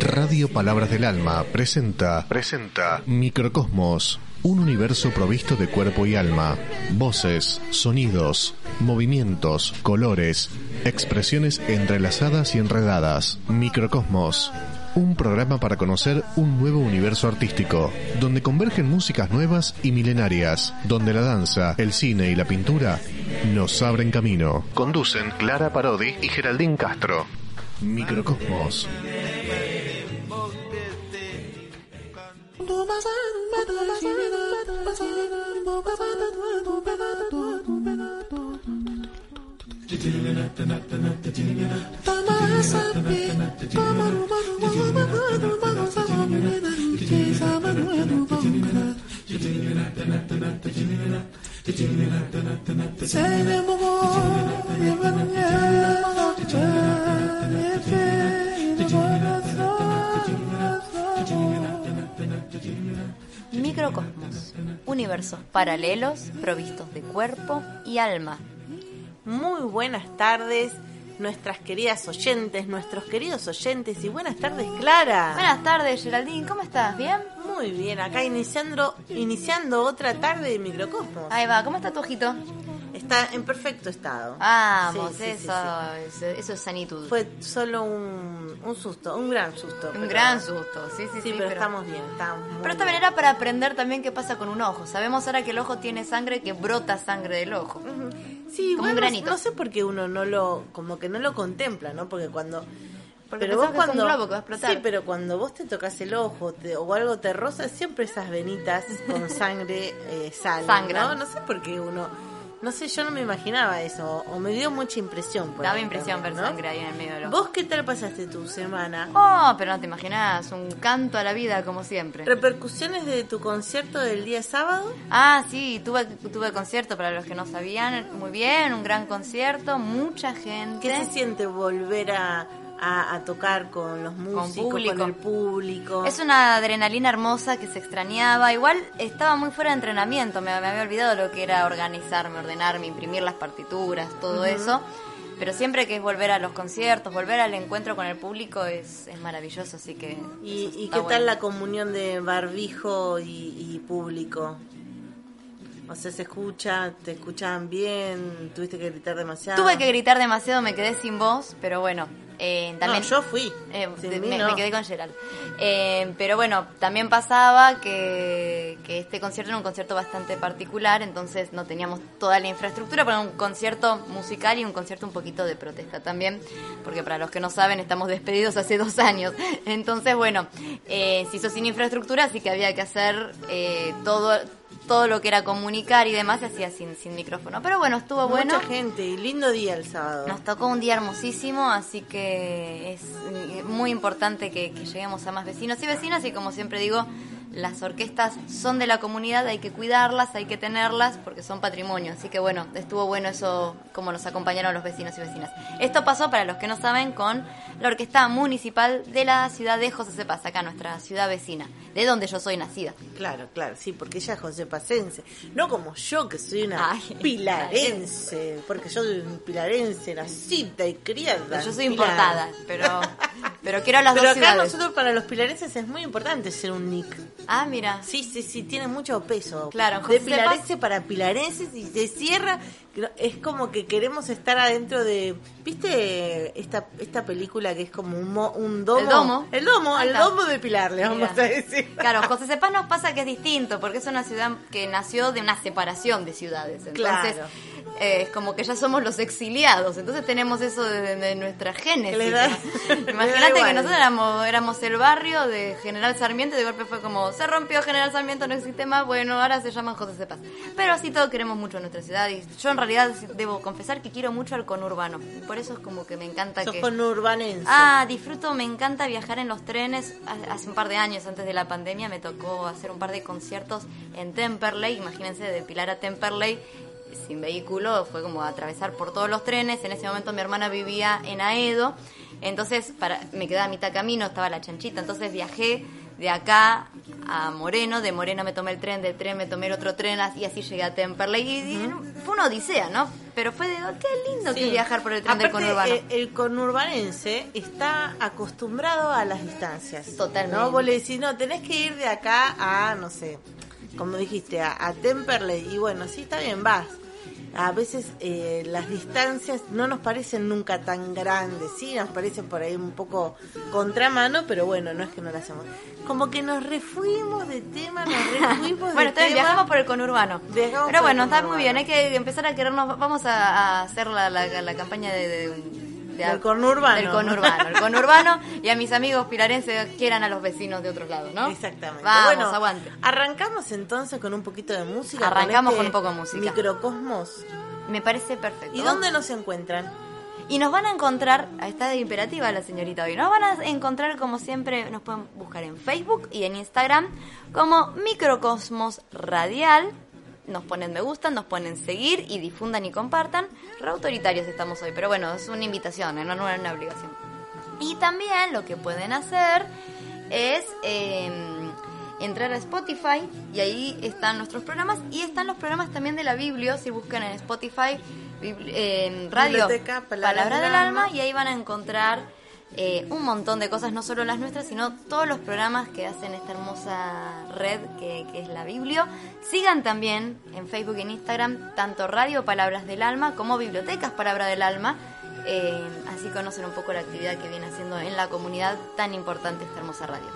Radio Palabras del Alma presenta, presenta Microcosmos, un universo provisto de cuerpo y alma, voces, sonidos, movimientos, colores, expresiones entrelazadas y enredadas. Microcosmos, un programa para conocer un nuevo universo artístico, donde convergen músicas nuevas y milenarias, donde la danza, el cine y la pintura nos abren camino. Conducen Clara Parodi y Geraldine Castro. Microcosmos. Sen de bu yemem ya. Microcosmos, universos paralelos provistos de cuerpo y alma. Muy buenas tardes, nuestras queridas oyentes, nuestros queridos oyentes y buenas tardes, Clara. Buenas tardes, Geraldine, ¿cómo estás? ¿Bien? Muy bien, acá iniciando, iniciando otra tarde de Microcosmos. Ahí va, ¿cómo está tu ojito? Está en perfecto estado. Vamos, Sí, eso, sí, eso, eso es sanitud. Fue solo un, un susto, un gran susto. un pero- gran susto, sí, sí, Sí, sí. pero, estamos bien, estamos Pero esta manera para aprender también qué pasa con un ojo. Sabemos ahora que el ojo tiene sangre, que brota sangre del ojo. Sí, como bueno, un granito. No sé por qué uno no lo, como que no lo contempla, ¿no? Porque cuando... Porque pensás que es un globo que va a explotar. Sí, pero cuando vos te tocas el ojo te- o algo te roza, siempre esas venitas con sangre eh, salen. ¿no? No sé por qué uno... No sé, yo no me imaginaba eso, o me dio mucha impresión. por Daba ahí impresión ver ¿no? sangre ahí en el medio del ojo. ¿Vos qué tal pasaste tu semana? Oh, pero no te imaginas, un canto a la vida como siempre. ¿Repercusiones de tu concierto del día sábado? Ah, sí, tuve, tuve concierto para los que no sabían, muy bien, un gran concierto, mucha gente. ¿Qué se siente volver a, a- a tocar con los músicos, con, el público? Es una adrenalina hermosa que se extrañaba. Igual estaba muy fuera de entrenamiento, me, me había olvidado lo que era organizarme, ordenarme, imprimir las partituras, todo eso. Pero siempre que es volver a los conciertos, volver al encuentro con el público es, es maravilloso, así que... ¿Y, qué bueno. tal la comunión de barbijo y, y público? O sea, se escucha, te escuchaban bien, tuviste que gritar demasiado. Tuve que gritar demasiado, me quedé sin voz, pero bueno, eh, también... No, yo fui. Eh, me, no. me quedé con Gerald. Eh, pero bueno, también pasaba que, que este concierto era un concierto bastante particular, entonces no teníamos toda la infraestructura para un concierto musical y un concierto un poquito de protesta también, porque para los que no saben, estamos despedidos hace dos años. Entonces, bueno, eh, se hizo sin infraestructura, así que había que hacer eh, todo todo lo que era comunicar y demás se hacía sin, sin micrófono. Pero bueno, estuvo bueno. Mucha gente y lindo día el sábado. Nos tocó un día hermosísimo, así que es eh, muy importante que, que lleguemos a más vecinos y vecinas y como siempre digo, las orquestas son de la comunidad, hay que cuidarlas, hay que tenerlas porque son patrimonio. Así que bueno, estuvo bueno eso, como nos acompañaron los vecinos y vecinas. Esto pasó, para los que no saben, con la Orquesta Municipal de la ciudad de José Cepaz, acá nuestra ciudad vecina, de donde yo soy nacida. Claro, claro, sí, porque ella es josepacense. No como yo, que soy una Ay, pilarense. Porque yo soy un pilarense, nacida y criada. Yo soy Pilar. importada, pero, pero quiero las Pero dos acá ciudades. nosotros, para los pilarenses, es muy importante ser un nick. Ah, mira. Sí, sí, sí, tiene mucho peso. Claro, de José pilarense para pilarenses y se cierra. Es como que queremos estar adentro de. ¿Viste esta, esta película que es como un, mo- un domo? El domo. El domo, el domo de Pilar, le vamos Mira. a decir. Claro, José Cepaz nos pasa que es distinto, porque es una ciudad que nació de una separación de ciudades. Entonces, Claro. Eh, es como que ya somos los exiliados. Entonces tenemos eso de, de nuestra génesis. Imagínate que nosotros éramos, éramos el barrio de General Sarmiento y de golpe fue como, se rompió General Sarmiento, no existe más, bueno, ahora se llaman José Cepaz. Pero así todo queremos mucho nuestra ciudad y yo en realidad debo confesar que quiero mucho al conurbano. Por eso es como que me encanta Sos que... con urbanense. Ah, disfruto, me encanta viajar en los trenes. Ha- Hace un par de años, antes de la pandemia, me tocó hacer un par de conciertos en Temperley. Imagínense, de Pilar a Temperley, sin vehículo, fue como atravesar por todos los trenes. En ese momento mi hermana vivía en Aedo, entonces para, me quedaba a mitad camino, estaba la chanchita. Entonces viajé de acá a Moreno, de Moreno me tomé el tren, del tren me tomé el otro tren y así llegué a Temperley. Y, fue una odisea, ¿no? Pero fue de, oh, qué lindo que viajar por el tren del conurbano. Eh, el conurbanense está acostumbrado a las distancias. Totalmente. ¿no? Vos le decís, no, tenés que ir de acá a, no sé, como dijiste, a, a Temperley. Y bueno, sí, está bien, vas a veces eh, las distancias no nos parecen nunca tan grandes, sí, nos parecen por ahí un poco contramano, pero bueno, no es que no lo hacemos. Como que nos refuimos de tema, nos refuimos bueno, entonces viajamos por el conurbano. pero bueno, está muy bien, hay que empezar a querernos, vamos a, hacer la, la, campaña de del conurbano. Del conurbano. El conurbano y a mis amigos pirarenses quieran a los vecinos de otros lados, ¿no? Exactamente. Vamos, bueno, aguante. Arrancamos entonces con un poquito de música. Arrancamos con, este un poco de música. Microcosmos. Me parece perfecto. ¿Y dónde nos encuentran? Y nos van a encontrar, está de imperativa la señorita hoy, nos van a encontrar como siempre, nos pueden buscar en Facebook y en Instagram como Microcosmos Radial nos ponen me gustan, nos ponen seguir y difundan y compartan. Re autoritarios estamos hoy, pero bueno, es una invitación, ¿eh? no, no es una obligación. Y también lo que pueden hacer es em, entrar a Spotify y ahí están nuestros programas y están los programas también de la Biblia, si buscan en Spotify, en radio, Palabra, del, alma y ahí van a encontrar eh, un montón de cosas, no solo las nuestras, sino todos los programas que hacen esta hermosa red que, es la Biblio. Sigan también en Facebook y en Instagram tanto Radio Palabras del Alma como Bibliotecas Palabra del Alma. Eh, así conocen un poco la actividad que viene haciendo en la comunidad tan importante esta hermosa radio.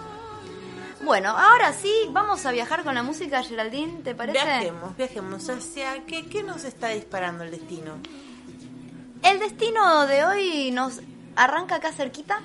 Bueno, ahora sí, vamos a viajar con la música, Geraldine, ¿te parece? Viajemos, viajemos. ¿Hacia qué, qué nos está disparando el destino? El destino de hoy nos arranca acá cerquita.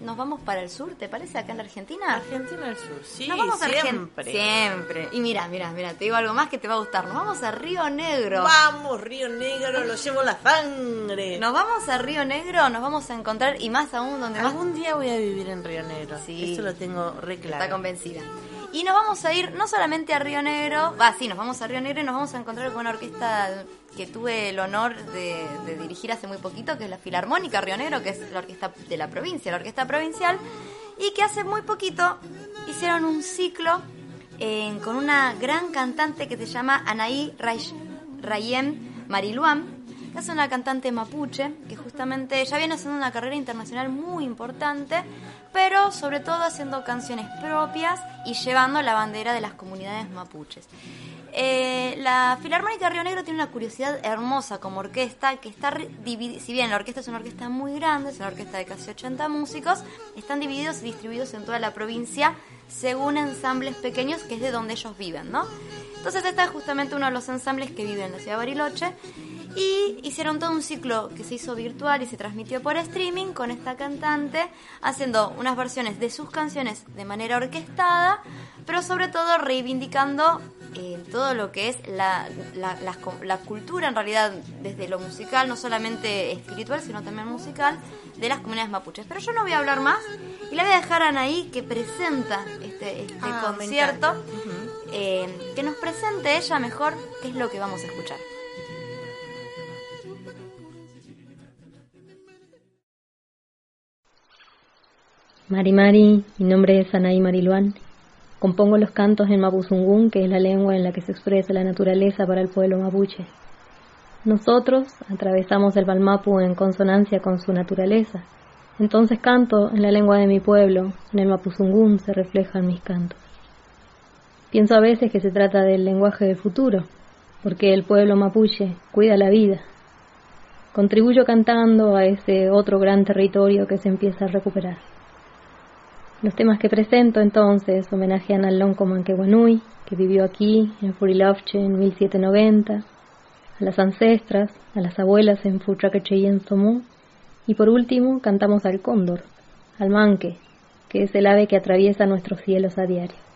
Nos vamos para el sur, ¿te parece? Acá en la Argentina. Argentina del sur, sí, Nos vamos siempre. A siempre. Y mira, mira, mira, te digo algo más que te va a gustar. Nos vamos a Río Negro. Vamos, Río Negro, lo llevo la sangre. Nos vamos a Río Negro, nos vamos a encontrar y más aún donde Algún día voy a vivir en Río Negro. Sí. Eso lo tengo re claro. Está convencida. Y nos vamos a ir no solamente a Río Negro, va, sí, nos vamos a Río Negro y nos vamos a encontrar con una orquesta que tuve el honor de, dirigir hace muy poquito, que es la Filarmónica Río Negro, que es la orquesta de la provincia, la orquesta provincial, y que hace muy poquito hicieron un ciclo con una gran cantante que se llama Anaí Rayem Mariluán, que es una cantante mapuche, que justamente ya viene haciendo una carrera internacional muy importante, pero sobre todo haciendo canciones propias y llevando la bandera de las comunidades mapuches. Eh, la Filarmónica Río Negro tiene una curiosidad hermosa como orquesta, que está dividida, si bien la orquesta es una orquesta muy grande, es una orquesta de casi 80 músicos, están divididos y distribuidos en toda la provincia según ensambles pequeños, que es de donde ellos viven, ¿no? Entonces este es justamente uno de los ensambles que vive en la ciudad de Bariloche y hicieron todo un ciclo que se hizo virtual y se transmitió por streaming con esta cantante haciendo unas versiones de sus canciones de manera orquestada, pero sobre todo reivindicando eh, todo lo que es la, la, cultura en realidad desde lo musical, no solamente espiritual, sino también musical, de las comunidades mapuches. Pero yo no voy a hablar más y la voy a dejar a Anaí que presenta este, este ah, concierto, eh, que nos presente ella mejor qué es lo que vamos a escuchar. Mari Mari, mi nombre es Anaí Mariluán. Compongo los cantos en Mapuzungún, que es la lengua en la que se expresa la naturaleza para el pueblo mapuche. Nosotros atravesamos el Balmapu en consonancia con su naturaleza. Entonces canto en la lengua de mi pueblo, en el Mapuzungún se reflejan mis cantos. Pienso a veces que se trata del lenguaje del futuro, porque el pueblo mapuche cuida la vida. Contribuyo cantando a ese otro gran territorio que se empieza a recuperar. Los temas que presento entonces homenajean al Lonco Manquehuanui, que vivió aquí en Furilovche en 1790, a las ancestras, a las abuelas en Futraqueche y en Somú, y por último cantamos al cóndor, al manque, que es el ave que atraviesa nuestros cielos a diario.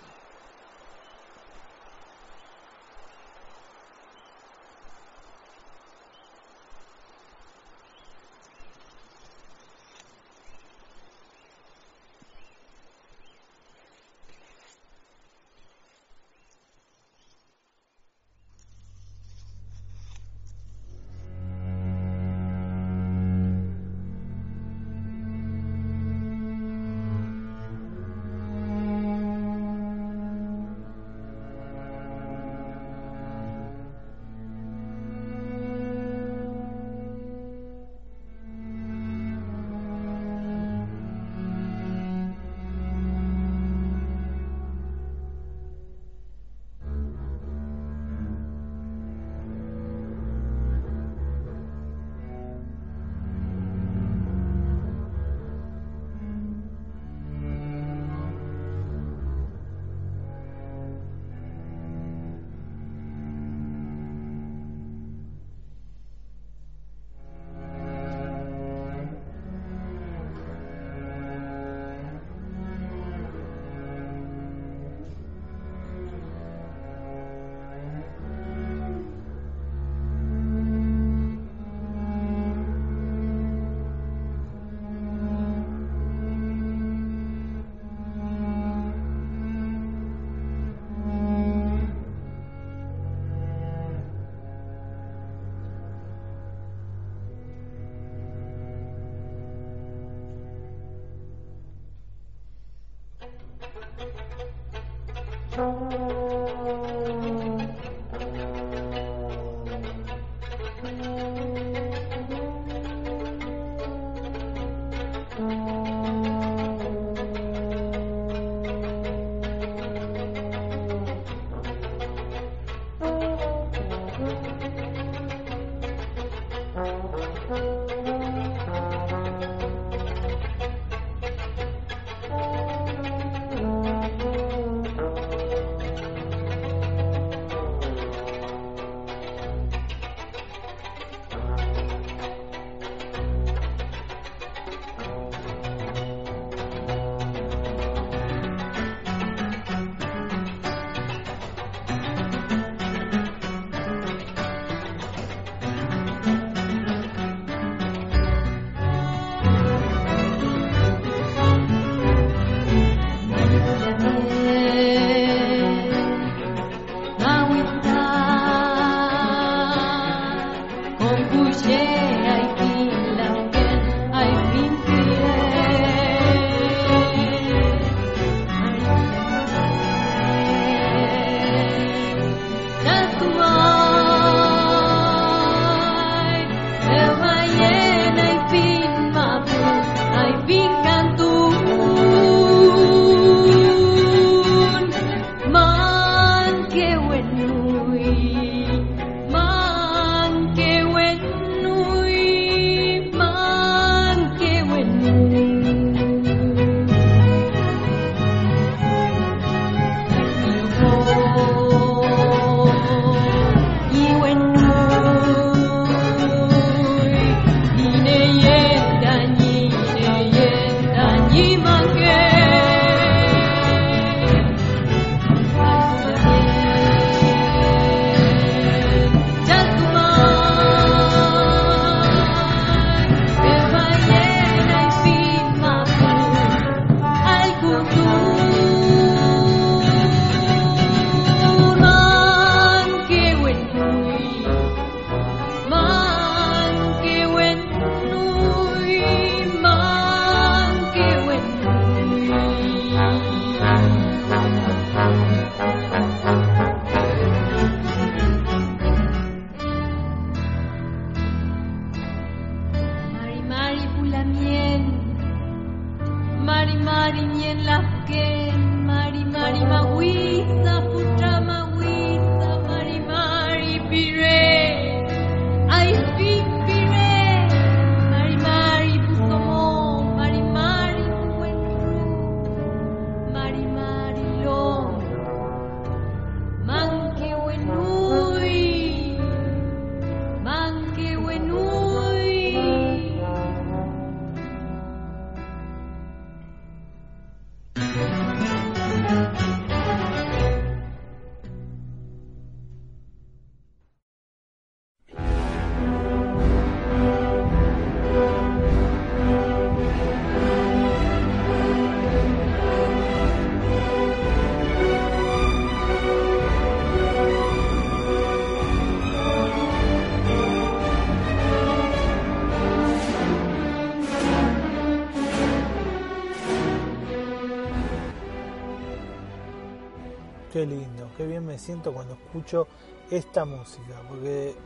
Me siento cuando escucho esta música, porque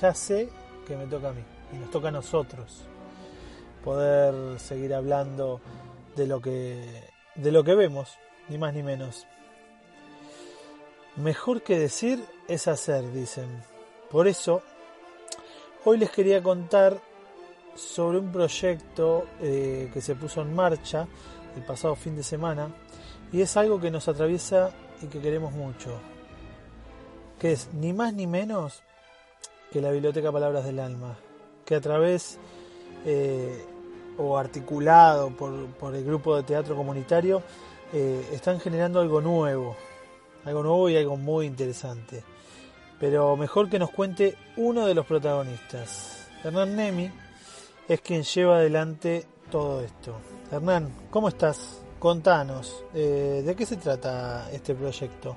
ya sé que me toca a mí y nos toca a nosotros poder seguir hablando de lo que de lo que vemos, ni más ni menos. Mejor que decir es hacer, dicen. Por eso, hoy les quería contar sobre un proyecto eh, que se puso en marcha el pasado fin de semana y es algo que nos atraviesa y que queremos mucho, que es ni más ni menos que la Biblioteca Palabras del Alma, que a través eh, o articulado por, por, el grupo de teatro comunitario eh, están generando algo nuevo, algo nuevo y algo muy interesante. Pero mejor que nos cuente uno de los protagonistas. Hernán Nemi es quien lleva adelante todo esto. Hernán, ¿cómo estás? Contanos, eh, ¿de qué se trata este proyecto?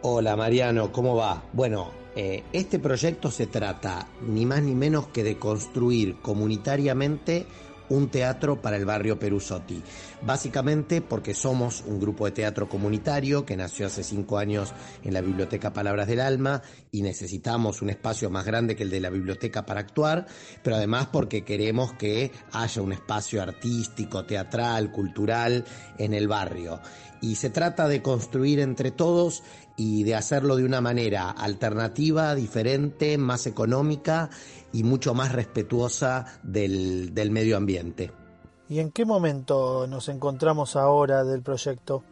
Hola Mariano, ¿cómo va? Bueno, eh, este proyecto se trata ni más ni menos que de construir comunitariamente un teatro para el barrio Perusotti. Básicamente porque somos un grupo de teatro comunitario que nació hace cinco años en la Biblioteca Palabras del Alma y necesitamos un espacio más grande que el de la biblioteca para actuar, pero además porque queremos que haya un espacio artístico, teatral, cultural en el barrio. Y se trata de construir entre todos y de hacerlo de una manera alternativa, diferente, más económica y mucho más respetuosa del, del, medio ambiente. ¿Y en qué momento nos encontramos ahora del proyecto?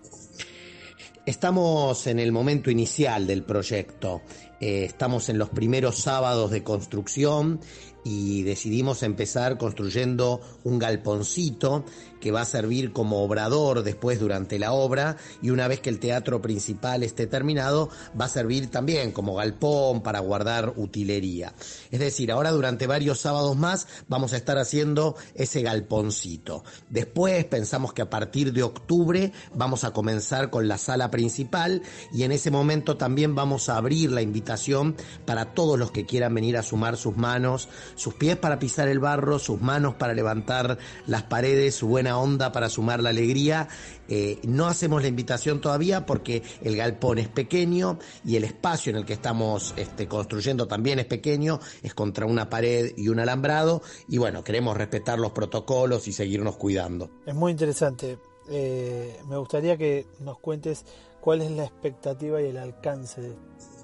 Estamos en el momento inicial del proyecto. Eh, estamos en los primeros sábados de construcción y decidimos empezar construyendo un galponcito que va a servir como obrador después durante la obra y una vez que el teatro principal esté terminado va a servir también como galpón para guardar utilería. Es decir, ahora durante varios sábados más vamos a estar haciendo ese galponcito. Después pensamos que a partir de octubre vamos a comenzar con la sala principal y en ese momento también vamos a abrir la invitación para todos los que quieran venir a sumar sus manos, sus pies para pisar el barro, sus manos para levantar las paredes, su buena onda para sumar la alegría. Eh, no hacemos la invitación todavía porque el galpón es pequeño y el espacio en el que estamos este, construyendo también es pequeño, es contra una pared y un alambrado y bueno, queremos respetar los protocolos y seguirnos cuidando. Es muy interesante. Eh, me gustaría que nos cuentes cuál es la expectativa y el alcance de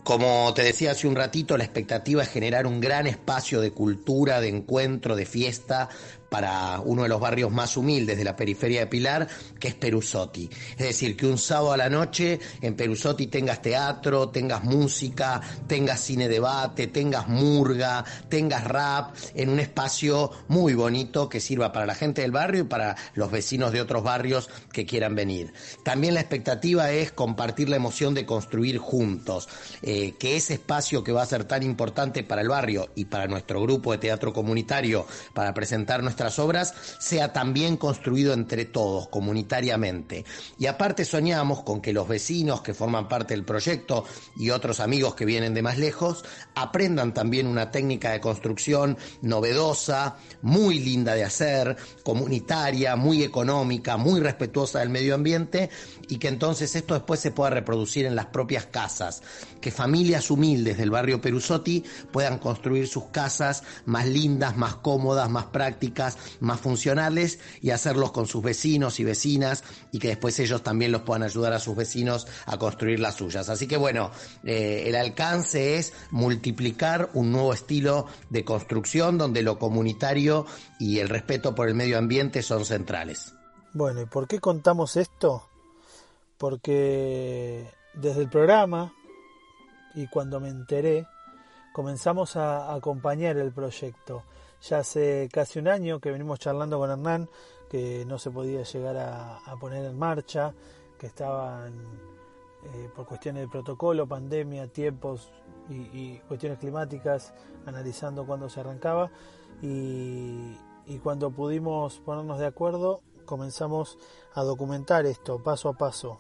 como te decía hace un ratito, la expectativa es generar un gran espacio de cultura, de encuentro, de fiesta para uno de los barrios más humildes de la periferia de Pilar, que es Perusotti. Es decir, que un sábado a la noche en Perusotti tengas teatro, tengas música, tengas cine debate, tengas murga, tengas rap, en un espacio muy bonito que sirva para la gente del barrio y para los vecinos de otros barrios que quieran venir. También la expectativa es compartir la emoción de construir juntos, eh, que ese espacio que va a ser tan importante para el barrio y para nuestro grupo de teatro comunitario, para presentar nuestras obras sea también construido entre todos, comunitariamente. Y aparte soñamos con que los vecinos que forman parte del proyecto y otros amigos que vienen de más lejos aprendan también una técnica de construcción novedosa, muy linda de hacer, comunitaria, muy económica, muy respetuosa del medio ambiente y que entonces esto después se pueda reproducir en las propias casas, que familias humildes del barrio Perusotti puedan construir sus casas más lindas, más cómodas, más prácticas más funcionales y hacerlos con sus vecinos y vecinas y que después ellos también los puedan ayudar a sus vecinos a construir las suyas. Así que bueno, eh, el alcance es multiplicar un nuevo estilo de construcción donde lo comunitario y el respeto por el medio ambiente son centrales. Bueno, ¿y por qué contamos esto? Porque desde el programa y cuando me enteré, comenzamos a acompañar el proyecto. Ya hace casi un año que venimos charlando con Hernán, que no se podía llegar a, poner en marcha, que estaban eh, por cuestiones de protocolo, pandemia, tiempos y, cuestiones climáticas, analizando cuándo se arrancaba. Y cuando pudimos ponernos de acuerdo, comenzamos a documentar esto paso a paso,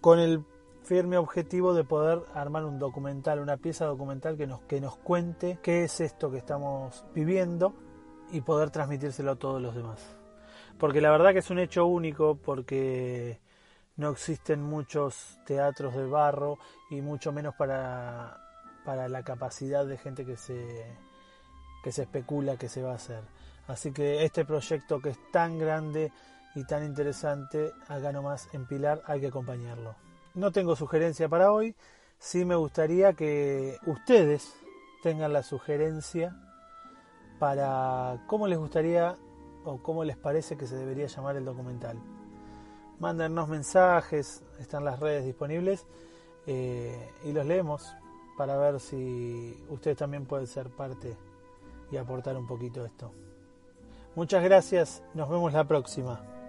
con el firme objetivo de poder armar un documental, una pieza documental que nos, que nos cuente qué es esto que estamos viviendo y poder transmitírselo a todos los demás. Porque la verdad que es un hecho único, porque no existen muchos teatros de barro y mucho menos para, para la capacidad de gente que se, que se especula que se va a hacer. Así que este proyecto que es tan grande y tan interesante, acá nomás en Pilar hay que acompañarlo. No tengo sugerencia para hoy, sí me gustaría que ustedes tengan la sugerencia para cómo les gustaría o cómo les parece que se debería llamar el documental. Mándennos mensajes, están las redes disponibles eh, y los leemos para ver si ustedes también pueden ser parte y aportar un poquito a esto. Muchas gracias, nos vemos la próxima.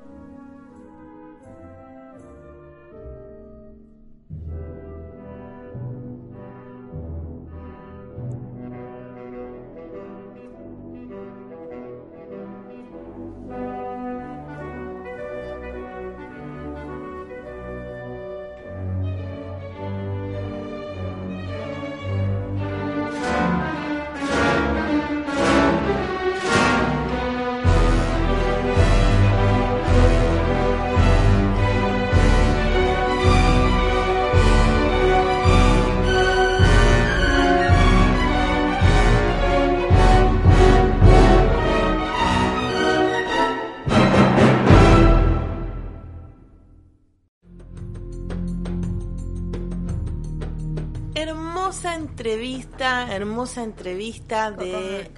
Entrevista, hermosa entrevista de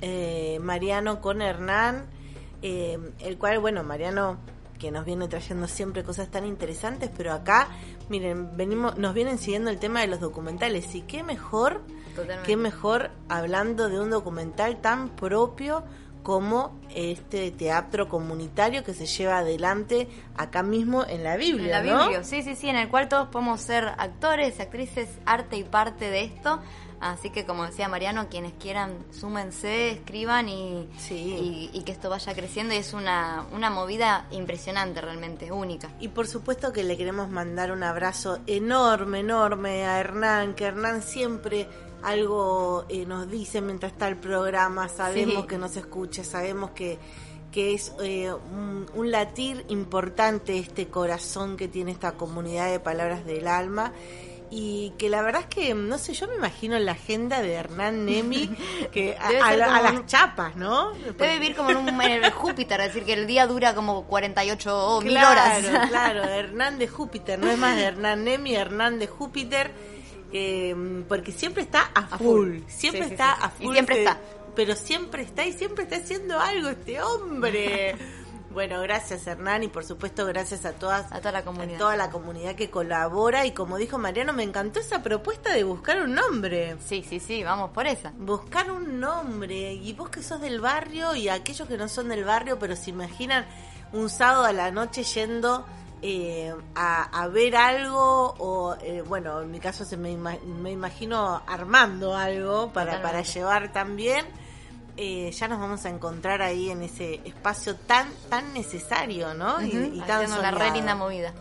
eh, Mariano con Hernán, eh, el cual, bueno, Mariano que nos viene trayendo siempre cosas tan interesantes, pero acá, miren, venimos, nos vienen siguiendo el tema de los documentales y qué mejor, Totalmente. qué mejor hablando de un documental tan propio como este teatro comunitario que se lleva adelante acá mismo en la En Biblia, la ¿no? Biblia, sí, sí, sí, en el cual todos podemos ser actores, actrices, arte y parte de esto. Así que, como decía Mariano, quienes quieran, súmense, escriban y, Sí. y, y que esto vaya creciendo. Y es una, una movida impresionante, realmente, única. Y por supuesto que le queremos mandar un abrazo enorme, enorme a Hernán, que Hernán siempre algo eh, nos dice mientras está el programa, sabemos Sí. que nos escucha, sabemos que, que es eh, un, un latir importante este corazón que tiene esta comunidad de palabras del alma. Y que la verdad es que, no sé, yo me imagino la agenda de Hernán Nemi que a, a a las un- chapas, ¿no? Debe vivir como en, un, en el Júpiter, es decir, que el día dura como 48 mil Claro, horas. claro, Hernán de Júpiter, no es más de Hernán Nemi, Hernán de Júpiter, eh, porque siempre está a A full, full. siempre Sí, está sí. a Y full. siempre está. Pero siempre está y siempre está haciendo algo este hombre. bueno, gracias Hernán y por supuesto gracias a todas A toda la comunidad. a toda la comunidad que colabora y como dijo Mariano, me encantó esa propuesta de buscar un nombre. Sí, sí, sí, vamos por esa. Buscar un nombre. Y vos que sos del barrio y aquellos que no son del barrio, pero se imaginan un sábado a la noche yendo eh, a, a ver algo o, eh, bueno, en mi caso se me, ima- me imagino armando algo para, para llevar también. Eh, ya nos vamos a encontrar ahí en ese espacio tan tan necesario, ¿no? Y- Ujú, y, tan haciendo una re linda movida.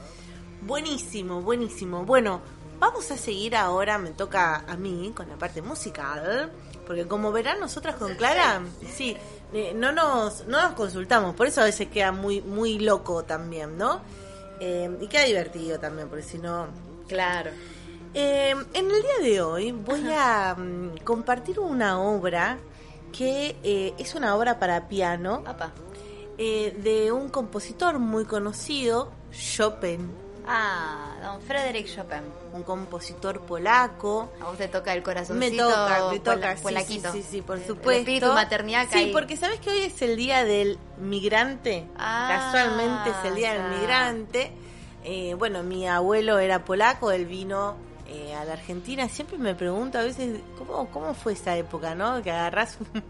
Buenísimo, buenísimo. Bueno, vamos a seguir ahora, me toca a mí con la parte musical, porque como verán nosotras con Clara, sí, eh, no nos no nos consultamos, por eso a veces queda muy muy loco también, ¿no? Eh, y queda divertido también, porque si no... Claro. Eh, en el día de hoy voy a mm, compartir una obra que eh, es una obra para piano eh, de un compositor muy conocido, Chopin, Ah, don Frederick Chopin. un compositor polaco. A vos te toca el corazoncito Me toca, me toca, sí, polaquito. sí, sí, sí, por supuesto. El espíritu maternidad Sí, porque sabes que hoy es el día del migrante. Ah, Casualmente es el día del migrante. Eh, bueno, mi abuelo era polaco, él vino eh, a la Argentina. Siempre me pregunto a veces, ¿cómo, cómo fue esa época, no? Que agarrás un-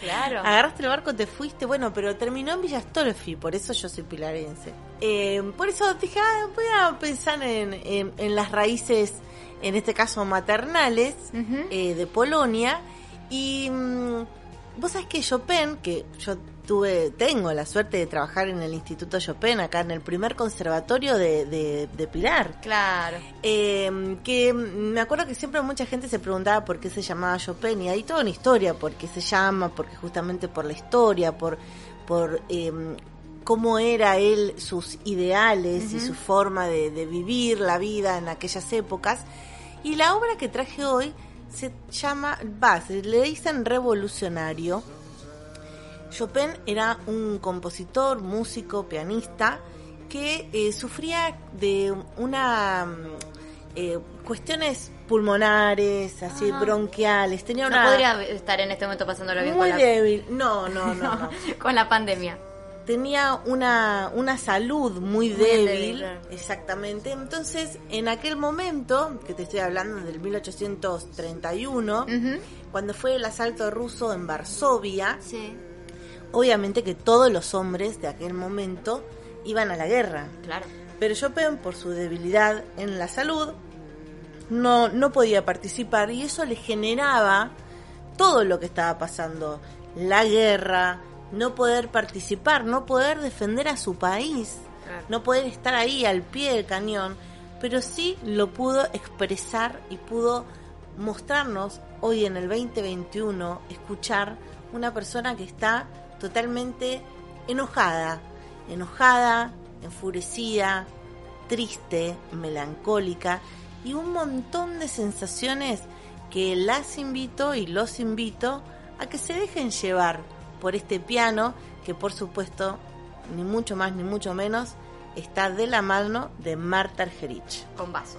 Claro. Agarraste el barco, te fuiste, bueno, pero terminó en Villastolfi, por eso yo soy pilarense. Eh, por eso dije, ah, voy a pensar en, en- en las raíces, en este caso maternales, eh, de Polonia. Y mm, vos sabés que Chopin, que yo tuve, tengo la suerte de trabajar en el Instituto Chopin, acá en el primer conservatorio de, de- de Pilar. Claro. Eh, que me acuerdo que siempre mucha gente se preguntaba por qué se llamaba Chopin y hay toda una historia, por qué se llama, porque justamente por la historia, por, por eh, cómo era él, sus ideales y su forma de, de vivir la vida en aquellas épocas. Y la obra que traje hoy se llama, va, se le dicen revolucionario. Chopin era un compositor, músico, pianista que eh, sufría de una mm, eh, cuestiones pulmonares, así Ah. bronquiales, tenía No podría estar en este momento pasándolo bien muy con la, débil, no, no, no, no. con la pandemia. tenía una, una salud muy, Muy débil, débil, claro. exactamente. Entonces, en aquel momento, que te estoy hablando del 1831, Ujú. cuando fue el asalto ruso en Varsovia, Sí, obviamente que todos los hombres de aquel momento iban a la guerra. claro. Pero Chopin, por su debilidad en la salud, no, no podía participar y eso le generaba todo lo que estaba pasando. La guerra, no poder participar, no poder defender a su país, Claro. no poder estar ahí al pie del cañón, pero sí lo pudo expresar y pudo mostrarnos hoy en el 2021, escuchar una persona que está totalmente enojada, enojada, enfurecida, triste, melancólica y un montón de sensaciones que las invito y los invito a que se dejen llevar por este piano que por supuesto ni mucho más ni mucho menos está de la mano de Marta Argerich. Con vaso.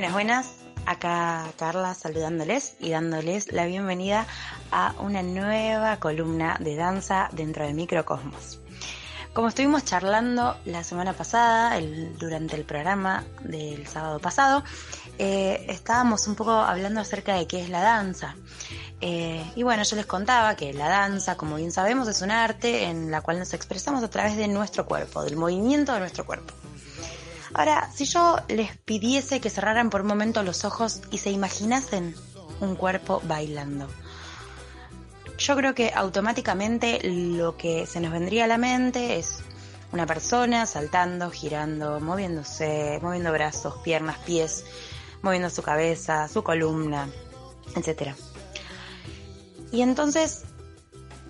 Buenas, buenas. Acá Carla saludándoles y dándoles la bienvenida a una nueva columna de danza dentro del microcosmos. Como estuvimos charlando la semana pasada, durante el programa del sábado pasado, eh, estábamos un poco hablando acerca de qué es la danza. Eh, y bueno, yo les contaba que la danza, como bien sabemos, es un arte en la cual nos expresamos a través de nuestro cuerpo, del movimiento de nuestro cuerpo. Ahora, si yo les pidiese que cerraran por un momento los ojos y se imaginasen un cuerpo bailando, yo creo que automáticamente lo que se nos vendría a la mente es una persona saltando, girando, moviéndose, moviendo brazos, piernas, pies, moviendo su cabeza, su columna, etcétera. Y entonces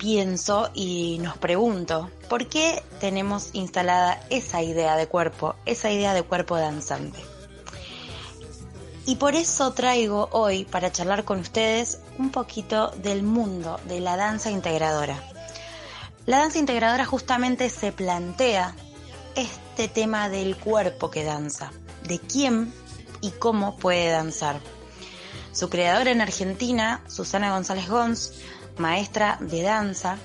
pienso y nos pregunto, ¿por qué tenemos instalada esa idea de cuerpo, esa idea de cuerpo danzante? Y por eso traigo hoy para charlar con ustedes un poquito del mundo de la danza integradora. La danza integradora justamente se plantea este tema del cuerpo que danza, de quién y cómo puede danzar. Su creadora en Argentina, Susana González Gons, maestra de danza,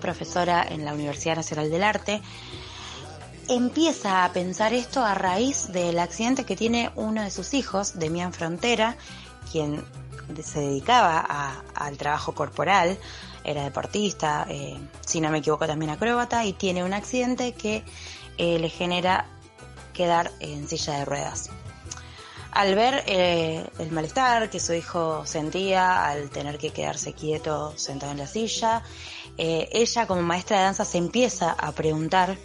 profesora en la Universidad Nacional del Arte, empieza a pensar esto a raíz del accidente que tiene uno de sus hijos, Demian Frontera, quien se dedicaba a- al trabajo corporal, era deportista, eh, si no me equivoco también acróbata, y tiene un accidente que eh, le genera quedar en silla de ruedas. Al ver eh, el malestar que su hijo sentía al tener que quedarse quieto sentado en la silla, eh, ella como maestra de danza se empieza a preguntar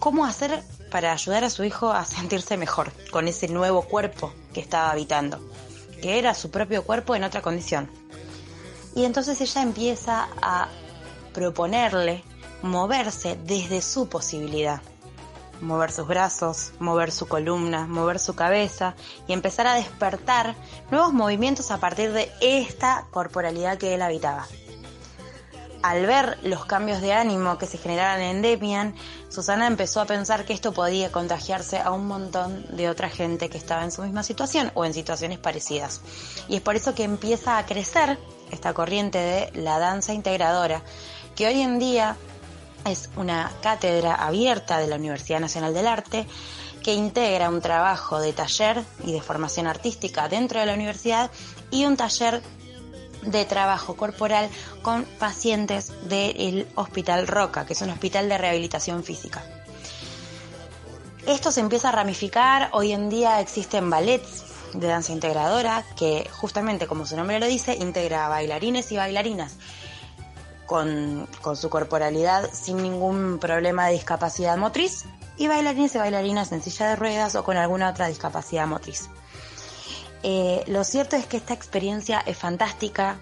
cómo hacer para ayudar a su hijo a sentirse mejor con ese nuevo cuerpo que estaba habitando, que era su propio cuerpo en otra condición. Y entonces ella empieza a proponerle moverse desde su posibilidad mover sus brazos, mover su columna, mover su cabeza y empezar a despertar nuevos movimientos a partir de esta corporalidad que él habitaba. Al ver los cambios de ánimo que se generaban en Demian, Susana empezó a pensar que esto podía contagiarse a un montón de otra gente que estaba en su misma situación o en situaciones parecidas. Y es por eso que empieza a crecer esta corriente de la danza integradora, que hoy en día es una cátedra abierta de la Universidad Nacional del Arte que integra un trabajo de taller y de formación artística dentro de la universidad y un taller de trabajo corporal con pacientes del Hospital Roca, que es un hospital de rehabilitación física. Esto se empieza a ramificar, hoy en día existen ballets de danza integradora que justamente como su nombre lo dice, integra bailarines y bailarinas con, con su corporalidad sin ningún problema de discapacidad motriz y bailarines y bailarinas en silla de ruedas o con alguna otra discapacidad motriz. Eh, lo cierto es que esta experiencia es fantástica,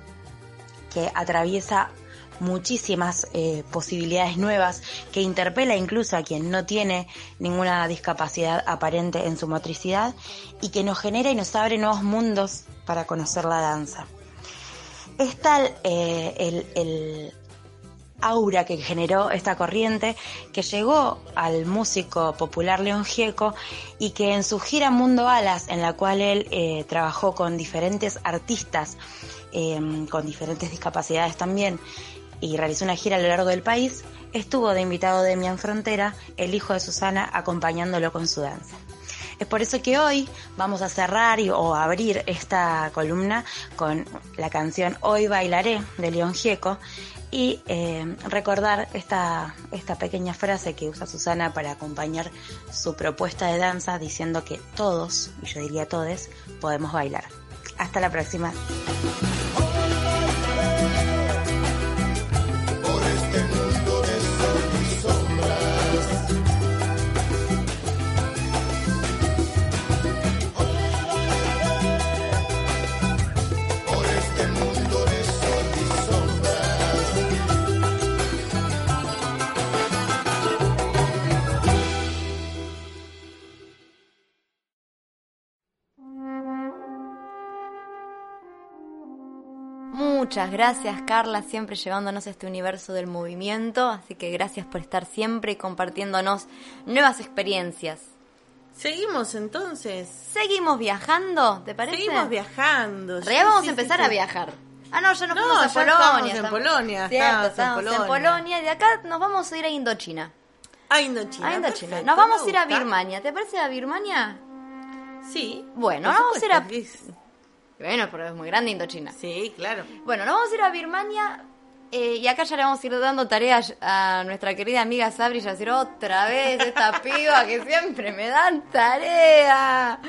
que atraviesa muchísimas eh, posibilidades nuevas, que interpela incluso a quien no tiene ninguna discapacidad aparente en su motricidad y que nos genera y nos abre nuevos mundos para conocer la danza. Es tal eh, el, aura que generó esta corriente que llegó al músico popular León Gieco y que en su gira Mundo Alas, en la cual él eh, trabajó con diferentes artistas eh, con diferentes discapacidades también y realizó una gira a lo largo del país, estuvo de invitado Demian Frontera, el hijo de Susana, acompañándolo con su danza. Es por eso que hoy vamos a cerrar o abrir esta columna con la canción Hoy bailaré de León Gieco y eh, recordar esta, esta pequeña frase que usa Susana para acompañar su propuesta de danza diciendo que todos, y yo diría todes, podemos bailar. Hasta la próxima. Muchas gracias Carla, siempre llevándonos a este universo del movimiento, así que gracias por estar siempre y compartiéndonos nuevas experiencias. Seguimos entonces. Seguimos viajando, ¿te parece? Seguimos viajando. Realidad vamos Sí, a empezar sí. a viajar. Ah, no, ya nos No, fuimos a ya Polonia. estamos en Polonia, Cierto, estamos en estamos en Polonia. Polonia. Y de acá nos vamos a ir a Indochina. A Indochina. A Indochina. perfecto, Nos vamos a ir a. Birmania. ¿Te parece a Birmania? Sí. Bueno, vamos a ir a... Bueno, pero es muy grande Indochina. Sí, claro. Bueno, nos vamos a ir a Birmania eh, y acá ya le vamos a ir dando tareas a nuestra querida amiga Sabri y a decir otra vez esta piba que siempre me dan tarea.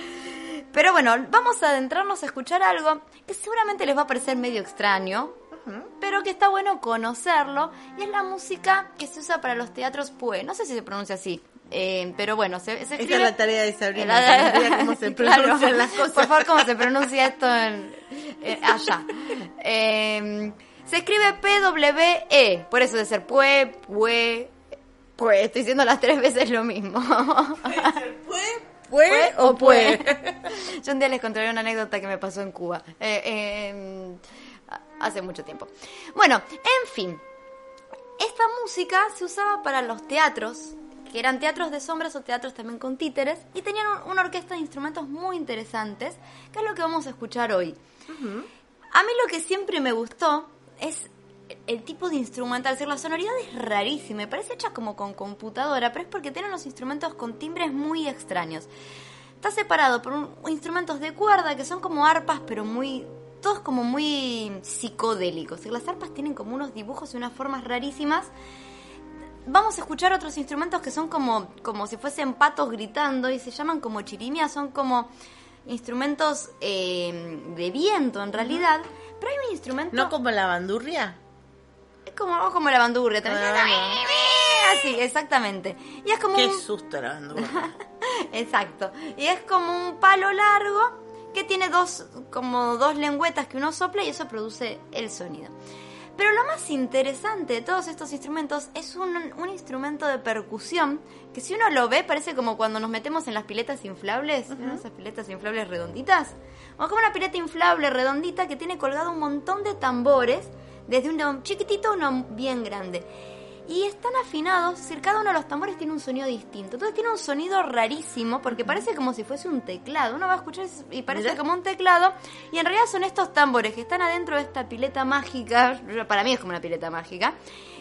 Pero bueno, vamos a adentrarnos a escuchar algo que seguramente les va a parecer medio extraño, pero que está bueno conocerlo y es la música que se usa para los teatros Pue. No sé si se pronuncia así. Eh, pero bueno, se, se Esa escribe... es la tarea de Sabrina, La- cómo se Claro. pronuncian las cosas. Por favor, cómo se pronuncia esto en, eh, allá. Eh, se escribe P-W-E, por eso de ser pue, pue, pue. Estoy diciendo las tres veces lo mismo. ¿Pue o pue? Yo un día les contaré una anécdota que me pasó en Cuba. Eh, eh, hace mucho tiempo. Bueno, en fin. Esta música se usaba para los teatros, que eran teatros de sombras o teatros también con títeres, y tenían un- una orquesta de instrumentos muy interesantes, que es lo que vamos a escuchar hoy. A mí lo que siempre me gustó es el tipo de instrumental, es decir, la sonoridad es rarísima, me parece hecha como con computadora, pero es porque tienen los instrumentos con timbres muy extraños. Está separado por un- instrumentos de cuerda que son como arpas, pero muy todos como muy psicodélicos. Las arpas tienen como unos dibujos y unas formas rarísimas. Vamos a escuchar otros instrumentos que son como, como si fuesen patos gritando y se llaman como chirimías, son como instrumentos eh, de viento en realidad. Pero hay un instrumento... ¿No como la bandurria? Es como, como la bandurria también. Ah, Así, exactamente. Y es como Qué un... susto la bandurria. Exacto. Y es como un palo largo que tiene dos, como dos lengüetas que uno sopla y eso produce el sonido. Pero lo más interesante de todos estos instrumentos es un, un instrumento de percusión que si uno lo ve parece como cuando nos metemos en las piletas inflables, ¿no? esas piletas inflables redonditas. O como una pileta inflable redondita que tiene colgado un montón de tambores, desde uno chiquitito a uno bien grande. Y están afinados, es decir, cada uno de los tambores tiene un sonido distinto. Entonces tiene un sonido rarísimo porque parece como si fuese un teclado. Uno va a escuchar y parece como un teclado. Y en realidad son estos tambores que están adentro de esta pileta mágica. Para mí es como una pileta mágica.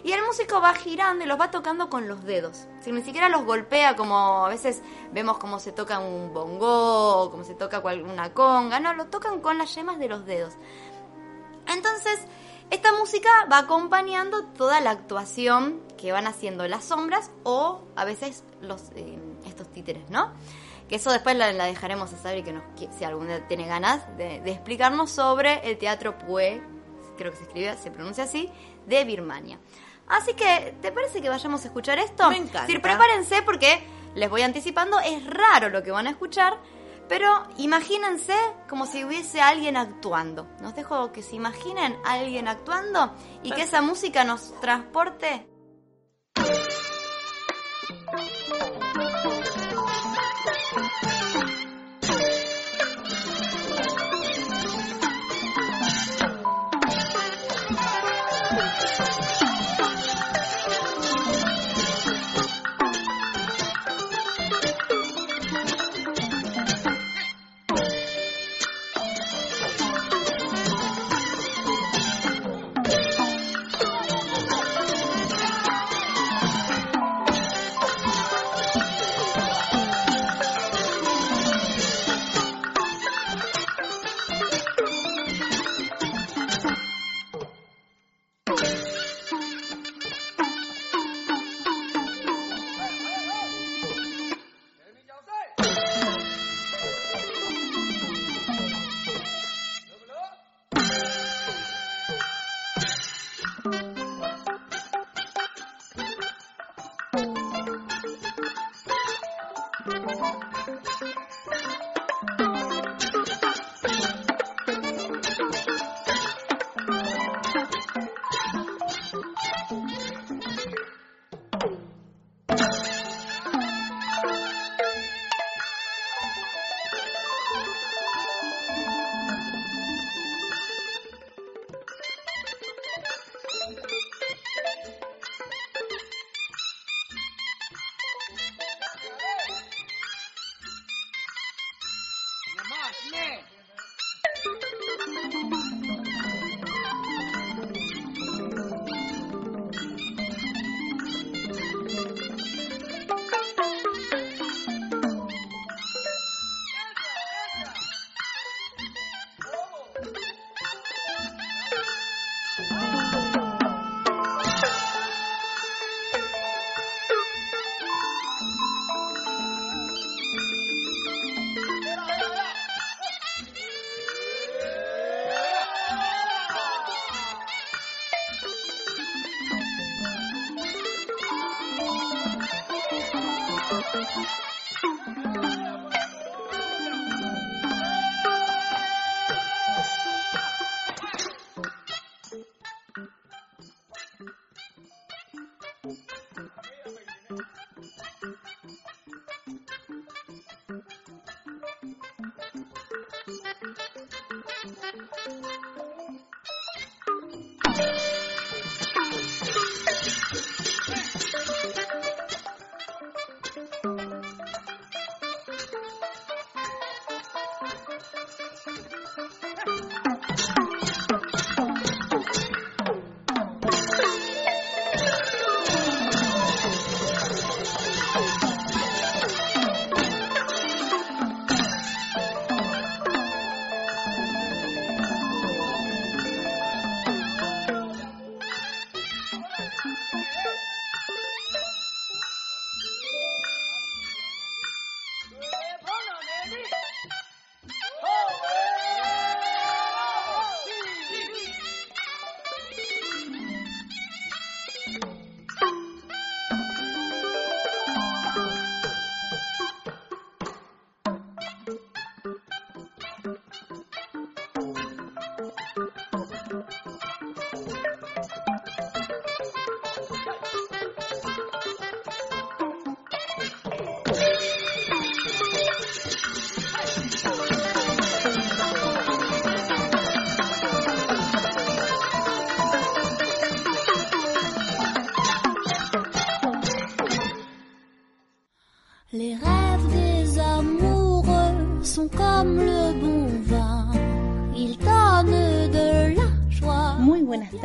Y el músico va girando y los va tocando con los dedos. Decir, ni siquiera los golpea como a veces vemos como se toca un bongo o como se toca una conga. No, lo tocan con las yemas de los dedos. Entonces, esta música va acompañando toda la actuación que van haciendo las sombras o a veces los eh, estos títeres, ¿no? Que eso después la, la dejaremos a saber y que nos, que si algún día tiene ganas de, de explicarnos sobre el teatro Pue, creo que se escribe, se pronuncia así, de Birmania. Así que, ¿te parece que vayamos a escuchar esto? Me encanta. Decir, prepárense porque les voy anticipando, es raro lo que van a escuchar, pero imagínense como si hubiese alguien actuando. Nos dejo que se imaginen a alguien actuando y que esa música nos transporte. နဲ့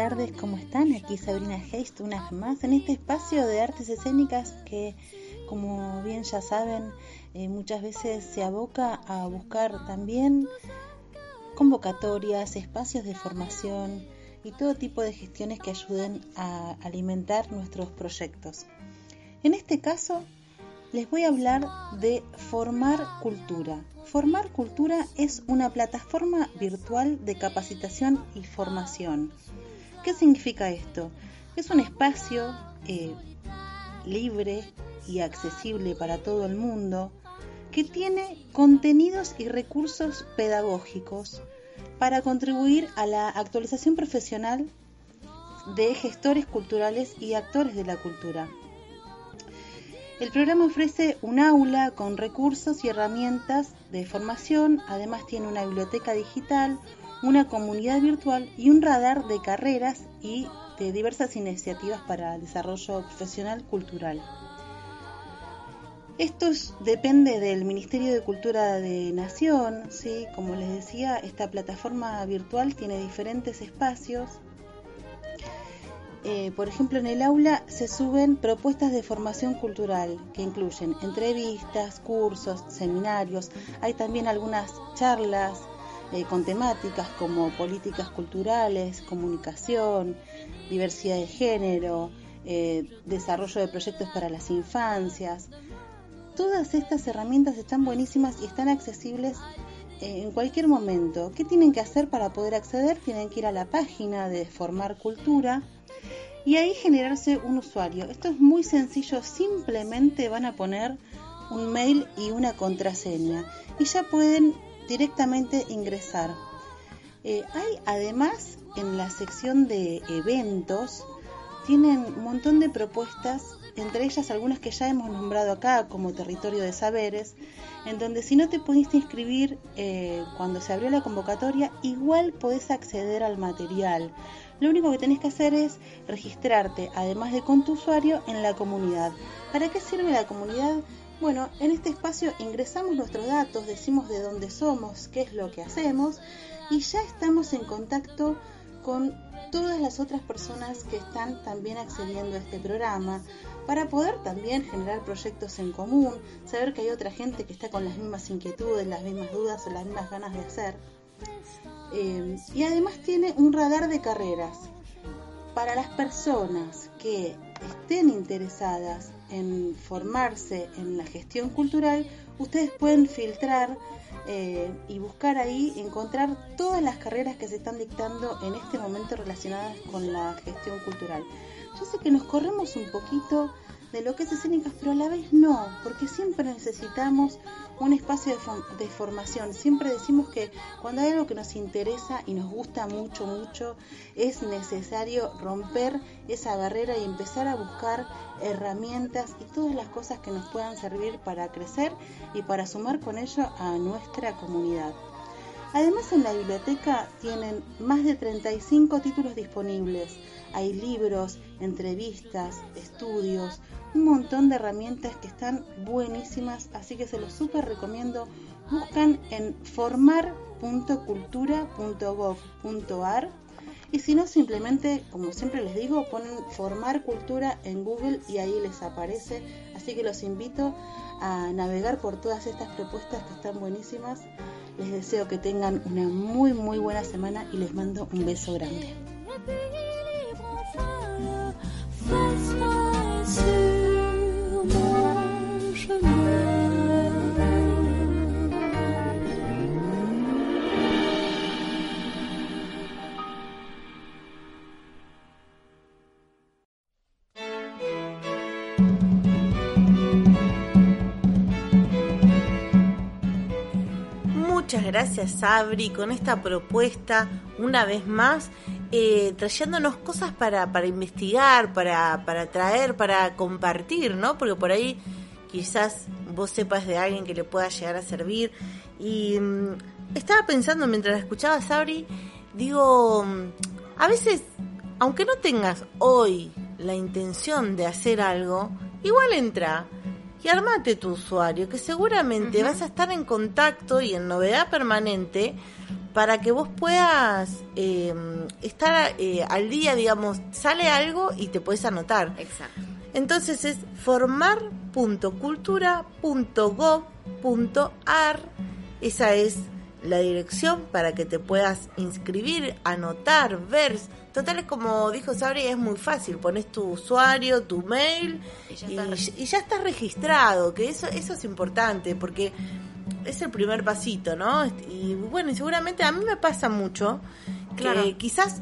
tardes, ¿cómo están? Aquí Sabrina Heist una vez más en este espacio de artes escénicas que, como bien ya saben, eh, muchas veces se aboca a buscar también convocatorias, espacios de formación y todo tipo de gestiones que ayuden a alimentar nuestros proyectos. En este caso, les voy a hablar de Formar Cultura. Formar Cultura es una plataforma virtual de capacitación y formación. ¿Qué significa esto? Es un espacio eh, libre y accesible para todo el mundo que tiene contenidos y recursos pedagógicos para contribuir a la actualización profesional de gestores culturales y actores de la cultura. El programa ofrece un aula con recursos y herramientas de formación, además tiene una biblioteca digital, una comunidad virtual y un radar de carreras y de diversas iniciativas para el desarrollo profesional cultural. Esto es- depende del Ministerio de Cultura de Nación, ¿sí? como les decía, esta plataforma virtual tiene diferentes espacios eh, por ejemplo, en el aula se suben propuestas de formación cultural que incluyen entrevistas, cursos, seminarios. Hay también algunas charlas eh, con temáticas como políticas culturales, comunicación, diversidad de género, eh, desarrollo de proyectos para las infancias. Todas estas herramientas están buenísimas y están accesibles eh, en cualquier momento. ¿Qué tienen que hacer para poder acceder? Tienen que ir a la página de Formar Cultura y ahí generarse un usuario. Esto es muy sencillo, simplemente van a poner un mail y una contraseña y ya pueden directamente ingresar. Eh, hay además en la sección de eventos, tienen un montón de propuestas, entre ellas algunas que ya hemos nombrado acá como territorio de saberes, en donde si no te pudiste inscribir eh, cuando se abrió la convocatoria, igual podés acceder al material. Lo único que tenés que hacer es registrarte, además de con tu usuario, en la comunidad. ¿Para qué sirve la comunidad? Bueno, en este espacio ingresamos nuestros datos, decimos de dónde somos, qué es lo que hacemos y ya estamos en contacto con todas las otras personas que están también accediendo a este programa para poder también generar proyectos en común, saber que hay otra gente que está con las mismas inquietudes, las mismas dudas o las mismas ganas de hacer. Eh, y además tiene un radar de carreras. Para las personas que estén interesadas en formarse en la gestión cultural, ustedes pueden filtrar eh, y buscar ahí, encontrar todas las carreras que se están dictando en este momento relacionadas con la gestión cultural. Yo sé que nos corremos un poquito de lo que es escénicas, pero a la vez no, porque siempre necesitamos un espacio de, fo- de formación. Siempre decimos que cuando hay algo que nos interesa y nos gusta mucho, mucho, es necesario romper esa barrera y empezar a buscar herramientas y todas las cosas que nos puedan servir para crecer y para sumar con ello a nuestra comunidad. Además en la biblioteca tienen más de 35 títulos disponibles. Hay libros, entrevistas, estudios, un montón de herramientas que están buenísimas, así que se los súper recomiendo. Buscan en formar.cultura.gov.ar y si no, simplemente, como siempre les digo, ponen formar cultura en Google y ahí les aparece. Así que los invito a navegar por todas estas propuestas que están buenísimas. Les deseo que tengan una muy muy buena semana y les mando un beso grande. Gracias, Sabri, con esta propuesta, una vez más, eh, trayéndonos cosas para, para investigar, para, para traer, para compartir, ¿no? Porque por ahí quizás vos sepas de alguien que le pueda llegar a servir. Y mm, estaba pensando mientras la escuchaba Sabri, digo, mm, a veces, aunque no tengas hoy la intención de hacer algo, igual entra y armate tu usuario, que seguramente vas a estar en contacto y en novedad permanente para que vos puedas eh, estar eh, al día, digamos, sale algo y te puedes anotar. Exacto. Entonces es formar.cultura.gov.ar. Esa es la dirección para que te puedas inscribir, anotar, ver. Total, es como dijo Sabri, es muy fácil. Pones tu usuario, tu mail Y ya y, estás y ya estás registrado, que eso, eso es importante porque es el primer pasito, ¿no? Y bueno, y seguramente a mí me pasa mucho que Claro. quizás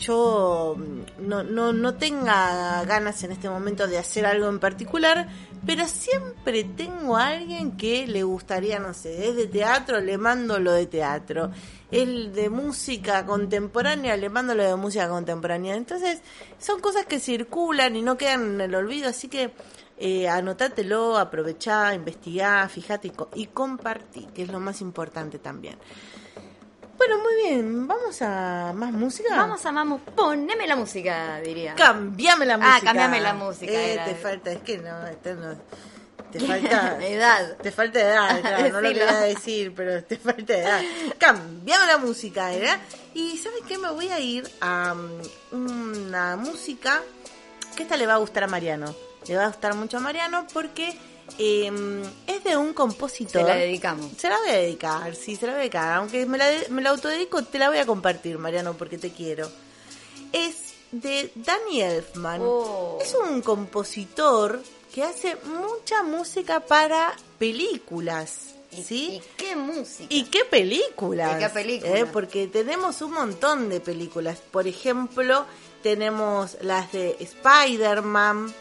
yo mm, no, no, no tenga ganas en este momento de hacer algo en particular, pero siempre tengo a alguien que le gustaría, no sé, es de teatro, le mando lo de teatro, es de música contemporánea, le mando lo de música contemporánea. Entonces, son cosas que circulan y no quedan en el olvido, así que eh, anotátelo, aprovechá, investigá, fíjate y, co- y compartí, que es lo más importante también. Bueno, muy bien, vamos a más música. Vamos a Mamu. Poneme la música, diría. Cambiame la Ah, música. cambiame la música, Eh, te falta, es que no, este no- te falta Edad. Te falta edad, claro, no lo quería decir, pero te falta edad. Cambiame la música, ¿verdad? Y ¿sabes qué? Me voy a ir a mm, una música que esta le va a gustar a Mariano. Le va a gustar mucho a Mariano porque eh, es de un compositor. Se la dedicamos. Se la voy a dedicar, sí, se la voy a dedicar. Aunque me la, me la autodedico, te la voy a compartir, Mariano, porque te quiero. Es de Danny Elfman. Oh. Es un compositor que hace mucha música para películas. ¿Y, ¿Sí? y qué música? ¿Y qué películas? ¿Y qué películas? Eh, Porque tenemos un montón de películas. Por ejemplo, tenemos las de Spider-Man.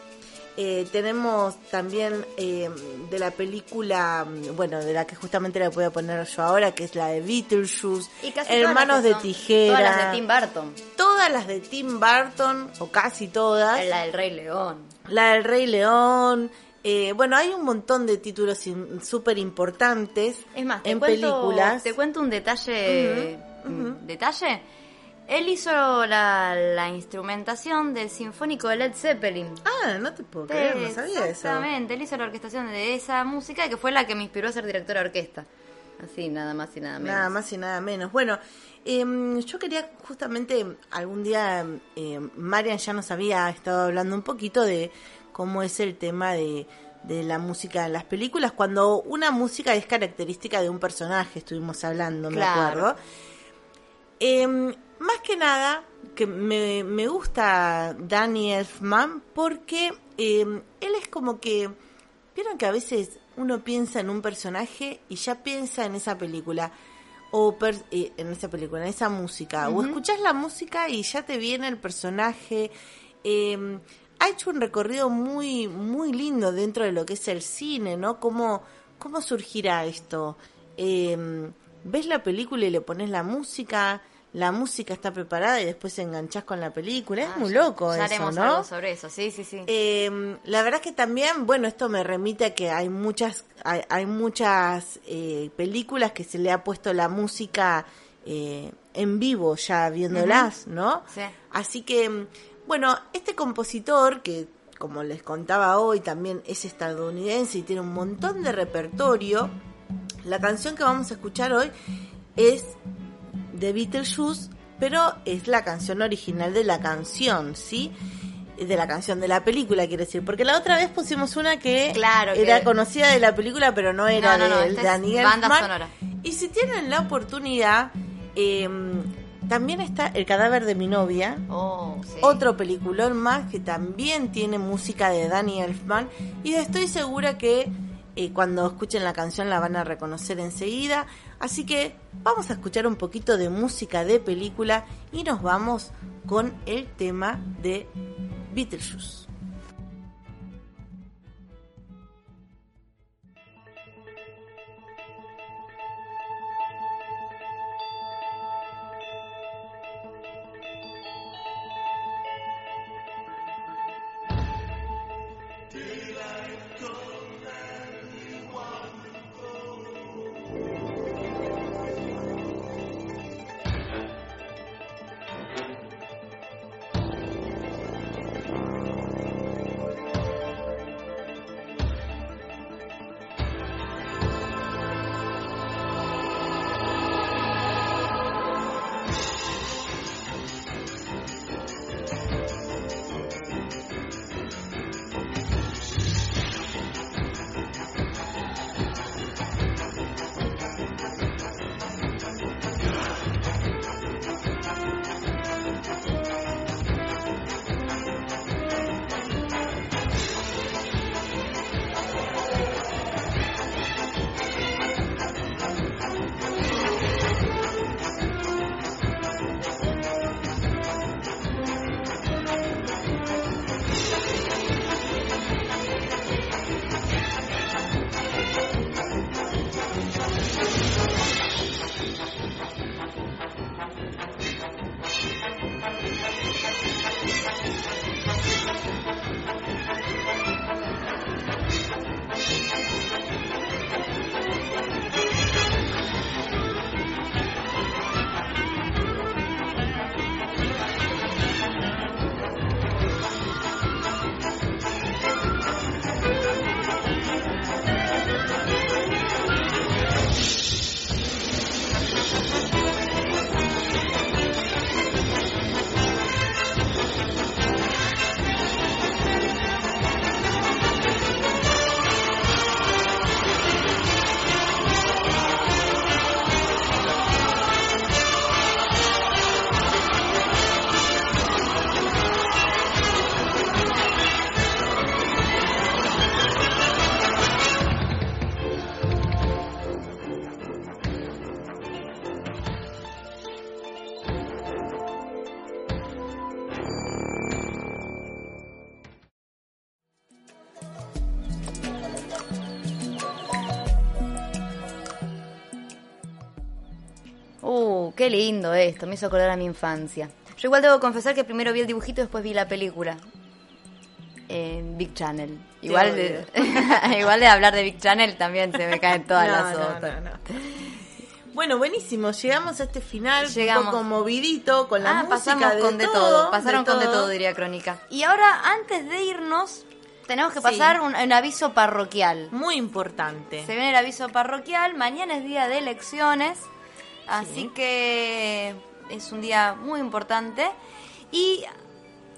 Eh, tenemos también eh, de la película, mm, bueno, de la que justamente la voy a poner yo ahora, que es la de Beetlejuice, Y casi todas Hermanos de son- Tijera, Todas las de Tim Burton. todas las de Tim Burton, o casi todas, La del Rey León. la del Rey León, eh, bueno, hay un montón de títulos súper importantes Es más, te en cuento, películas. Te cuento un detalle. ¿Detalle? Él hizo la, la instrumentación del Sinfónico de Led Zeppelin. Ah, no te puedo creer, no sabía eso. Exactamente, él hizo la orquestación de esa música que fue la que me inspiró a ser directora de orquesta. Así, nada más y nada menos. Nada más y nada menos. Bueno, em, yo quería justamente algún día, eh, Marian ya nos había estado hablando un poquito de cómo es el tema de, de la música en las películas, cuando una música es característica de un personaje, estuvimos hablando, me acuerdo. Más que nada, que me, me gusta Danny Elfman porque em, él es como que, vieron que a veces uno piensa en un personaje y ya piensa en esa película o per- eh, en esa película, en esa música, o escuchás la música y ya te viene el personaje. em, ha hecho un recorrido muy, muy lindo dentro de lo que es el cine, ¿no? ¿Cómo, cómo surgirá esto? Eh, ¿Ves la película y le pones la música? La música está preparada y después enganchás con la película. Es Ah, muy loco ya eso, haremos ¿no? algo sobre eso, sí, sí, sí. Eh, la verdad que también, bueno, esto me remite a que hay muchas, hay, hay muchas eh, películas que se le ha puesto la música eh, en vivo ya viéndolas, ¿no? Sí. Así que, mm, bueno, este compositor que, como les contaba hoy, también es estadounidense y tiene un montón de repertorio, la canción que vamos a escuchar hoy es de Beetlejuice, pero es la canción original de la canción, ¿sí? De la canción de la película, quiero decir. Porque la otra vez pusimos una que Claro, que- era conocida de la película, pero no era No, no, no, de, Daniel banda sonora. Y si tienen la oportunidad, eh, también está El cadáver de mi novia. Oh, sí. Otro peliculón más que también tiene música de Danny Elfman. Y estoy segura que eh, cuando escuchen la canción la van a reconocer enseguida. Así que vamos a escuchar un poquito de música de película y nos vamos con el tema de Beetlejuice. Qué lindo esto, me hizo acordar a mi infancia. Yo igual debo confesar que primero vi el dibujito y después vi la película. En Big Channel. Igual de, igual de hablar de Big Channel también se me caen todas No, las otras. no, no. Bueno, buenísimo. Llegamos a este final Llegamos. un poco movidito con la ah, música pasamos de con de todo, todo, pasaron con de todo, diría Crónica. Y ahora, antes de irnos, tenemos que Sí. pasar un, un aviso parroquial. Muy importante. Se viene el aviso parroquial, mañana es día de elecciones, así que es un día muy importante. Y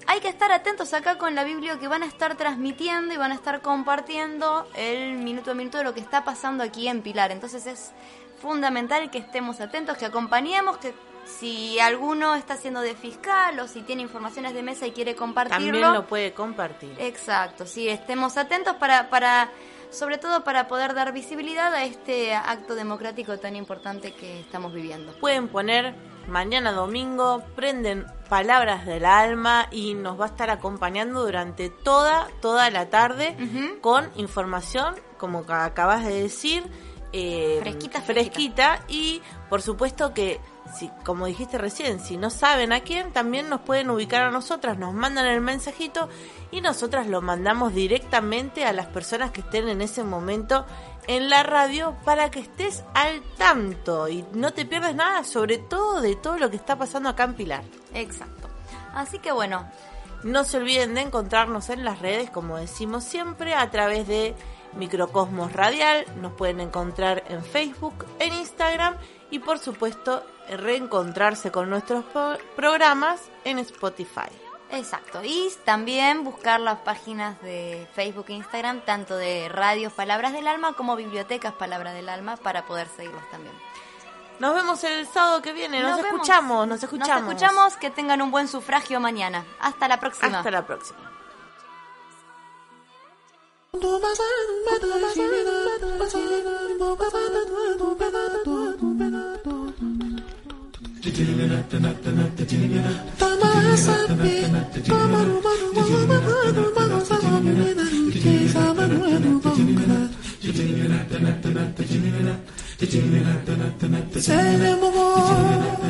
hay que estar atentos acá con la Biblia que van a estar transmitiendo y van a estar compartiendo el minuto a minuto de lo que está pasando aquí en Pilar. Entonces es fundamental que estemos atentos, que acompañemos, que si alguno está haciendo de fiscal o si tiene informaciones de mesa y quiere compartirlo, También lo puede compartir. Exacto, sí, estemos atentos para, para, sobre todo para poder dar visibilidad a este acto democrático tan importante que estamos viviendo. Pueden poner mañana domingo, prenden Palabras del Alma y nos va a estar acompañando durante toda, toda la tarde con información, como ca- acabas de decir, eh, Fresquita, fresquita. Y por supuesto que si, como dijiste recién, si no saben a quién, también nos pueden ubicar a nosotras, nos mandan el mensajito y nosotras lo mandamos directamente a las personas que estén en ese momento en la radio para que estés al tanto y no te pierdas nada, sobre todo de todo lo que está pasando acá en Pilar. Exacto. Así que bueno, No se olviden de encontrarnos en las redes, como decimos siempre, a través de Microcosmos Radial. Nos pueden encontrar en Facebook, en Instagram y por supuesto reencontrarse con nuestros pro- programas en Spotify. Exacto. Y también buscar las páginas de Facebook e Instagram, tanto de Radios Palabras del Alma como Bibliotecas Palabras del Alma, para poder seguirlos también. Nos vemos el sábado que viene. Nos, vemos. escuchamos, nos escuchamos. Nos escuchamos. Que tengan un buen sufragio mañana. Hasta la próxima. Hasta la próxima. Say no more.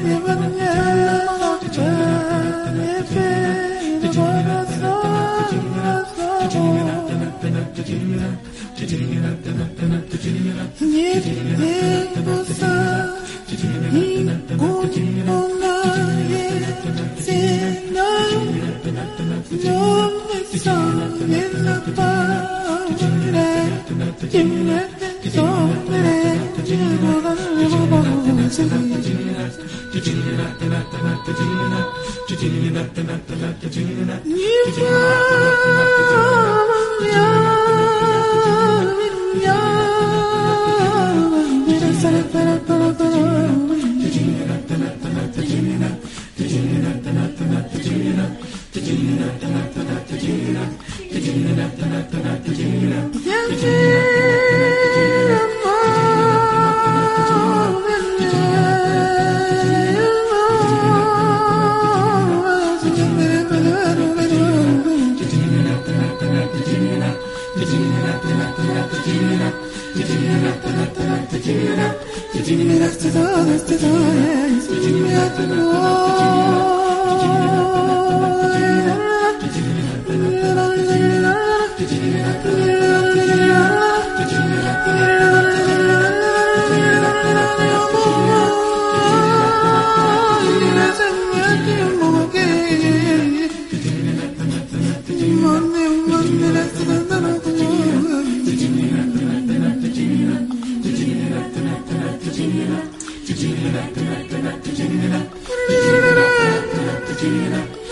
Gina, Gina, Gina, Gina, Gina, Gina, Gina, Gina, Gina, Gina, Gina,